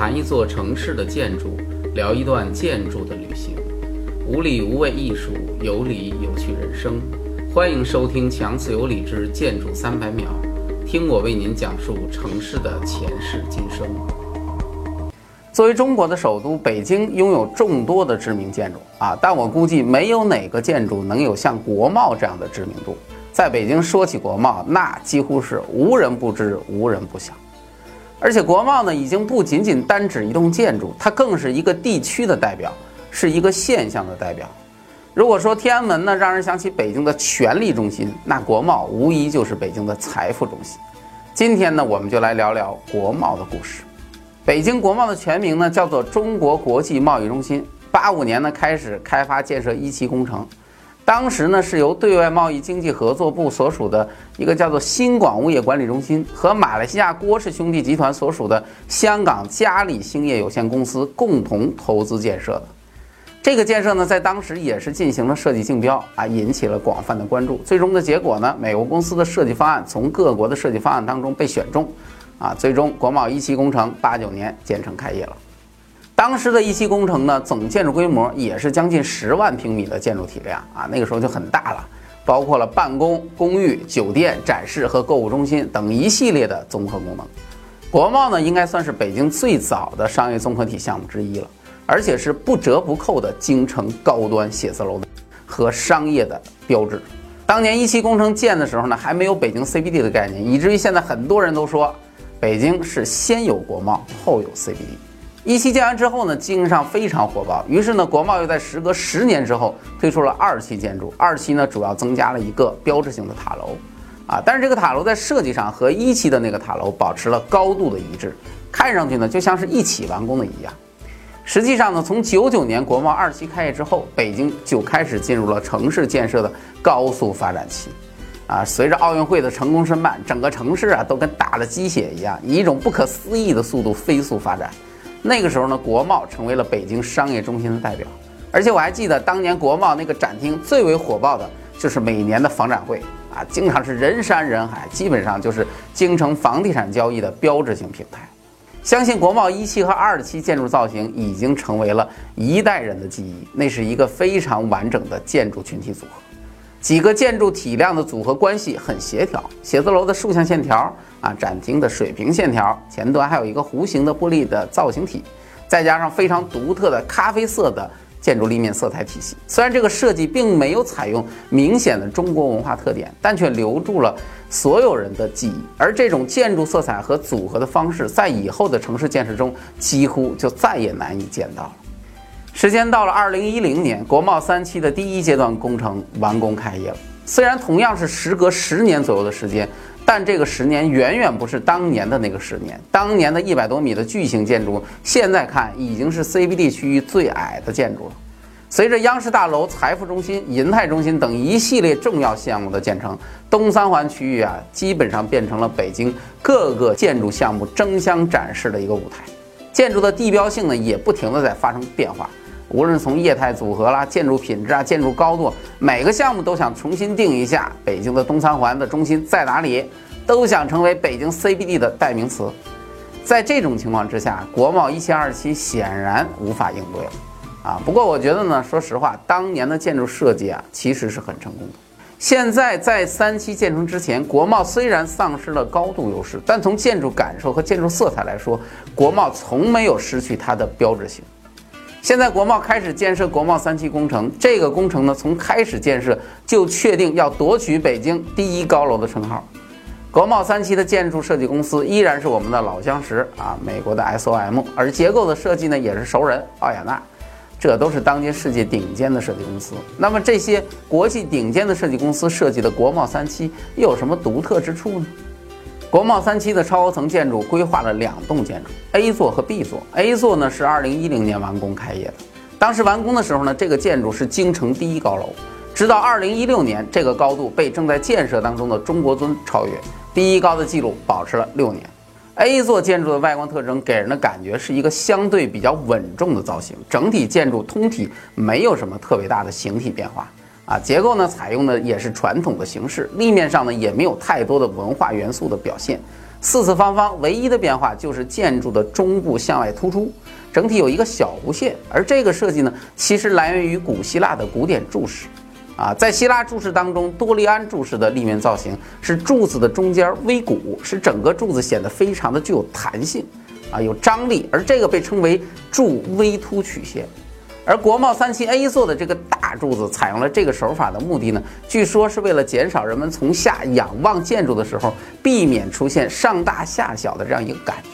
谈一座城市的建筑，聊一段建筑的旅行，无理无畏艺术，有理有趣人生。欢迎收听强词有理之建筑三百秒，听我为您讲述城市的前世今生。作为中国的首都，北京拥有众多的知名建筑啊，但我估计没有哪个建筑能有像国贸这样的知名度。在北京说起国贸，那几乎是无人不知，无人不晓。而且国贸呢，已经不仅仅单指一栋建筑，它更是一个地区的代表，是一个现象的代表。如果说天安门呢，让人想起北京的权力中心，那国贸无疑就是北京的财富中心。今天呢，我们就来聊聊国贸的故事。北京国贸的全名呢，叫做中国国际贸易中心。八五年呢，开始开发建设一期工程。当时呢，是由对外贸易经济合作部所属的一个叫做新广物业管理中心和马来西亚郭氏兄弟集团所属的香港嘉里兴业有限公司共同投资建设的。这个建设呢，在当时也是进行了设计竞标啊，引起了广泛的关注。最终的结果呢，美国公司的设计方案从各国的设计方案当中被选中，啊，最终国贸一期工程八九年建成开业了。当时的一期工程呢，总建筑规模也是将近十万平米的建筑体量啊，那个时候就很大了，包括了办公、公寓、酒店、展示和购物中心等一系列的综合功能。国贸呢，应该算是北京最早的商业综合体项目之一了，而且是不折不扣的京城高端写字楼和商业的标志。当年一期工程建的时候呢，还没有北京 CBD 的概念，以至于现在很多人都说，北京是先有国贸后有 CBD。一期建完之后呢，经营上非常火爆，于是呢，国贸又在时隔十年之后推出了二期建筑。二期呢，主要增加了一个标志性的塔楼，啊，但是这个塔楼在设计上和一期的那个塔楼保持了高度的一致，看上去呢就像是一起完工的一样。实际上呢，从九九年国贸二期开业之后，北京就开始进入了城市建设的高速发展期，啊，随着奥运会的成功申办，整个城市啊都跟打了鸡血一样，以一种不可思议的速度飞速发展。那个时候呢，国贸成为了北京商业中心的代表，而且我还记得当年国贸那个展厅最为火爆的就是每年的房展会啊，经常是人山人海，基本上就是京城房地产交易的标志性平台。相信国贸一期和二期建筑造型已经成为了一代人的记忆，那是一个非常完整的建筑群体组合。几个建筑体量的组合关系很协调，写字楼的竖向线条啊，展厅的水平线条，前端还有一个弧形的玻璃的造型体，再加上非常独特的咖啡色的建筑立面色彩体系。虽然这个设计并没有采用明显的中国文化特点，但却留住了所有人的记忆。而这种建筑色彩和组合的方式，在以后的城市建设中几乎就再也难以见到了。时间到了二零一零年，国贸三期的第一阶段工程完工开业了。虽然同样是时隔十年左右的时间，但这个十年远远不是当年的那个十年。当年的一百多米的巨型建筑，现在看已经是 CBD 区域最矮的建筑了。随着央视大楼、财富中心、银泰中心等一系列重要项目的建成，东三环区域啊，基本上变成了北京各个建筑项目争相展示的一个舞台。建筑的地标性呢，也不停地在发生变化。无论从业态组合啦、建筑品质啊、建筑高度，每个项目都想重新定一下北京的东三环的中心在哪里，都想成为北京 CBD 的代名词。在这种情况之下，国贸一期、二期显然无法应对了啊。不过我觉得呢，说实话，当年的建筑设计啊，其实是很成功的。现在在三期建成之前，国贸虽然丧失了高度优势，但从建筑感受和建筑色彩来说，国贸从没有失去它的标志性。现在国贸开始建设国贸三期工程，这个工程呢，从开始建设就确定要夺取北京第一高楼的称号。国贸三期的建筑设计公司依然是我们的老相识啊，美国的 SOM，而结构的设计呢也是熟人奥雅纳，这都是当今世界顶尖的设计公司。那么这些国际顶尖的设计公司设计的国贸三期又有什么独特之处呢？国贸三期的超高层建筑规划了两栋建筑，A 座和 B 座。A 座呢是二零一零年完工开业的，当时完工的时候呢，这个建筑是京城第一高楼。直到二零一六年，这个高度被正在建设当中的中国尊超越，第一高的记录保持了六年。A 座建筑的外观特征给人的感觉是一个相对比较稳重的造型，整体建筑通体没有什么特别大的形体变化。啊，结构呢采用的也是传统的形式，立面上呢也没有太多的文化元素的表现，四四方方，唯一的变化就是建筑的中部向外突出，整体有一个小弧线。而这个设计呢，其实来源于古希腊的古典柱式。啊，在希腊柱式当中，多利安柱式的立面造型是柱子的中间微鼓，使整个柱子显得非常的具有弹性，啊，有张力。而这个被称为柱微凸曲线。而国贸三期 A 座的这个大柱子采用了这个手法的目的呢，据说是为了减少人们从下仰望建筑的时候，避免出现上大下小的这样一个感觉。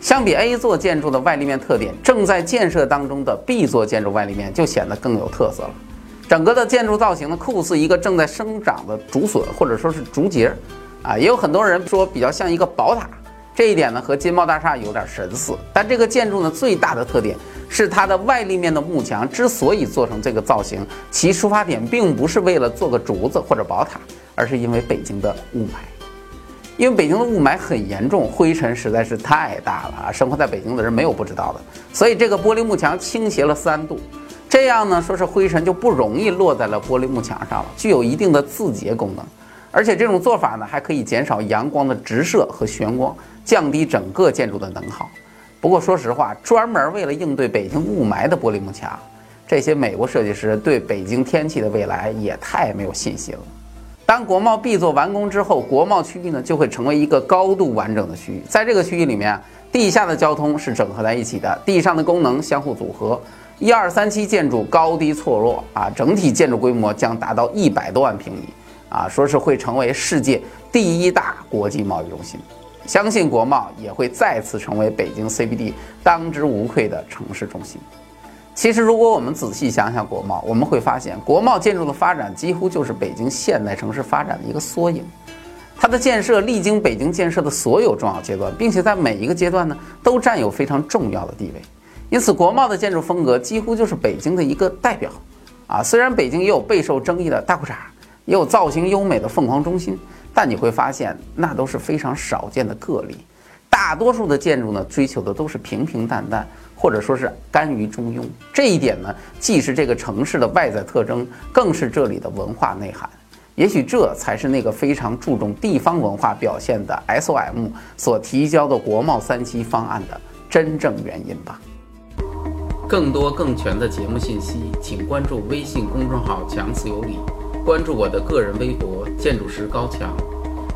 相比 A 座建筑的外立面特点，正在建设当中的 B 座建筑外立面就显得更有特色了。整个的建筑造型呢，酷似一个正在生长的竹笋，或者说是竹节，啊，也有很多人说比较像一个宝塔。这一点呢，和金茂大厦有点神似。但这个建筑呢，最大的特点是它的外立面的幕墙之所以做成这个造型，其出发点并不是为了做个竹子或者宝塔，而是因为北京的雾霾。因为北京的雾霾很严重，灰尘实在是太大了啊！生活在北京的人没有不知道的。所以这个玻璃幕墙倾斜了三度。这样呢，说是灰尘就不容易落在了玻璃幕墙上了，具有一定的自洁功能。而且这种做法呢，还可以减少阳光的直射和眩光，降低整个建筑的能耗。不过说实话，专门为了应对北京雾霾的玻璃幕墙，这些美国设计师对北京天气的未来也太没有信心了。当国贸 B 座完工之后，国贸区域呢就会成为一个高度完整的区域。在这个区域里面，地下的交通是整合在一起的，地上的功能相互组合。一二三期建筑高低错落啊，整体建筑规模将达到一百多万平米啊，说是会成为世界第一大国际贸易中心，相信国贸也会再次成为北京 CBD 当之无愧的城市中心。其实，如果我们仔细想想国贸，我们会发现国贸建筑的发展几乎就是北京现代城市发展的一个缩影。它的建设历经北京建设的所有重要阶段，并且在每一个阶段呢，都占有非常重要的地位。因此，国贸的建筑风格几乎就是北京的一个代表，啊，虽然北京也有备受争议的大裤衩，也有造型优美的凤凰中心，但你会发现那都是非常少见的个例。大多数的建筑呢，追求的都是平平淡淡，或者说是甘于中庸。这一点呢，既是这个城市的外在特征，更是这里的文化内涵。也许这才是那个非常注重地方文化表现的 SOM 所提交的国贸三期方案的真正原因吧。更多更全的节目信息，请关注微信公众号“强词有理”，关注我的个人微博“建筑师高强”。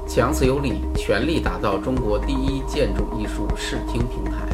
强词有理，全力打造中国第一建筑艺术视听平台。